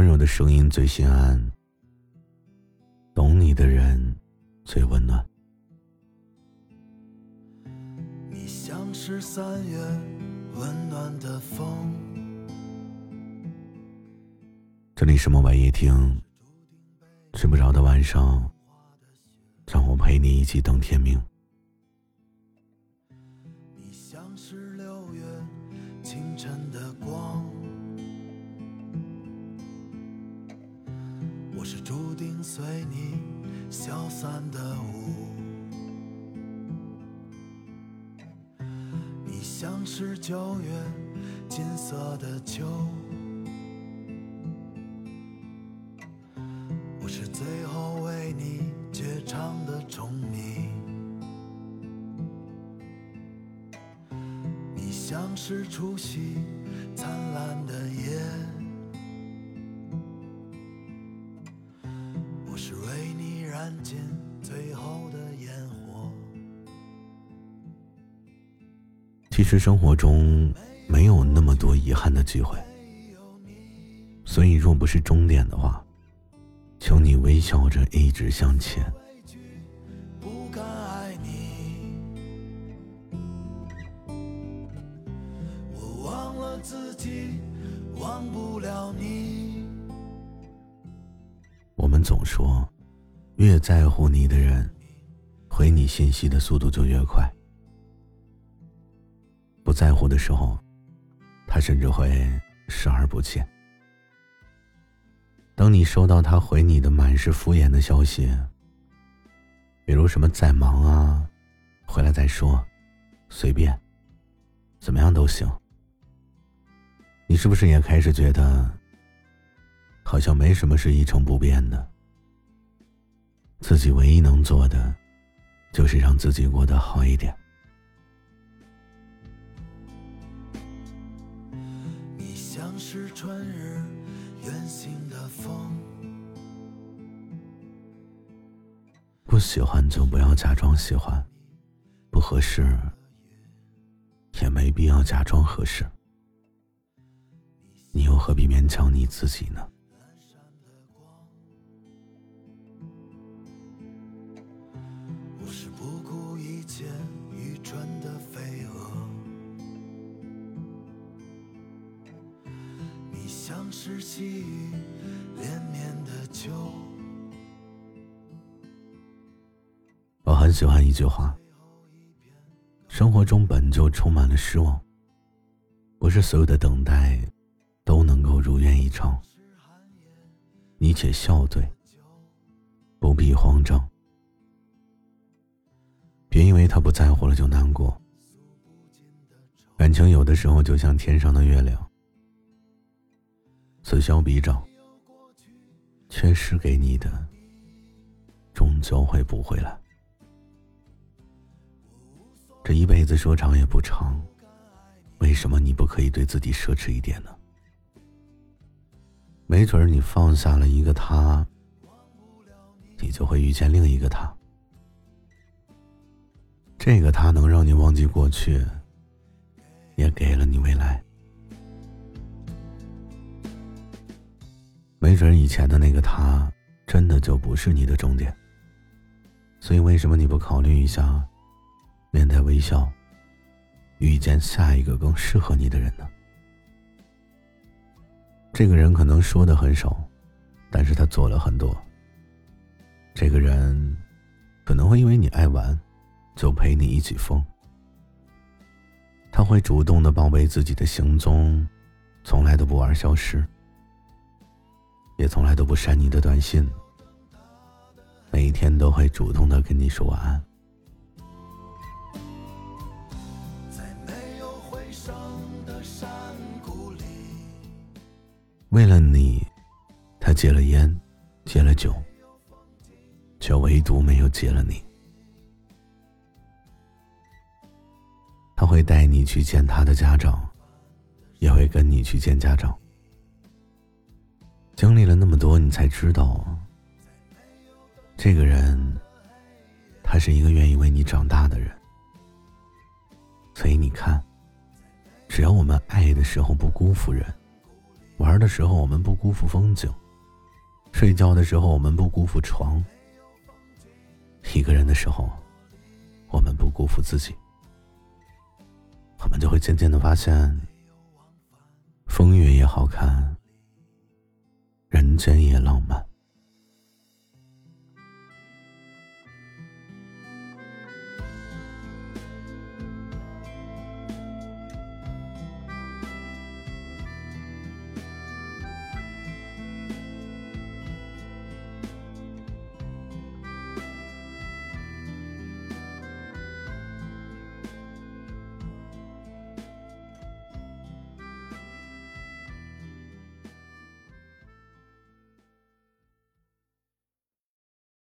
温柔的声音最心安，懂你的人最温暖。你像是三月温暖的风。这里是墨白夜听，睡不着的晚上，让我陪你一起等天明。你像是六月清晨的光，我是注定随你消散的雾。你像是九月金色的秋。我是最后为你绝唱的虫鸣，你像是除夕灿烂其实生活中没有那么多遗憾的机会，所以若不是终点的话。求你微笑着一直向前。忘不了你我们总说，越在乎你的人，回你信息的速度就越快。不在乎的时候，他甚至会视而不见。当你收到他回你的满是敷衍的消息，比如什么在忙啊，回来再说，随便，怎么样都行。你是不是也开始觉得，好像没什么是一成不变的？自己唯一能做的，就是让自己过得好一点。春日。远行的风。不喜欢就不要假装喜欢，不合适也没必要假装合适。你又何必勉强你自己呢？像是细雨连绵的秋。我很喜欢一句话：生活中本就充满了失望，不是所有的等待都能够如愿以偿。你且笑对，不必慌张。别因为他不在乎了就难过。感情有的时候就像天上的月亮。此消彼长，缺失给你的，终究会补回来。这一辈子说长也不长，为什么你不可以对自己奢侈一点呢？没准你放下了一个他，你就会遇见另一个他。这个他能让你忘记过去，也给了你未来。没准以前的那个他，真的就不是你的终点。所以为什么你不考虑一下，面带微笑，遇见下一个更适合你的人呢？这个人可能说的很少，但是他做了很多。这个人，可能会因为你爱玩，就陪你一起疯。他会主动的报备自己的行踪，从来都不玩消失。也从来都不删你的短信，每一天都会主动的跟你说晚安。为了你，他戒了烟，戒了酒，却唯独没有戒了你。他会带你去见他的家长，也会跟你去见家长。才知道，这个人，他是一个愿意为你长大的人。所以你看，只要我们爱的时候不辜负人，玩的时候我们不辜负风景，睡觉的时候我们不辜负床，一个人的时候，我们不辜负自己，我们就会渐渐的发现。深夜浪漫。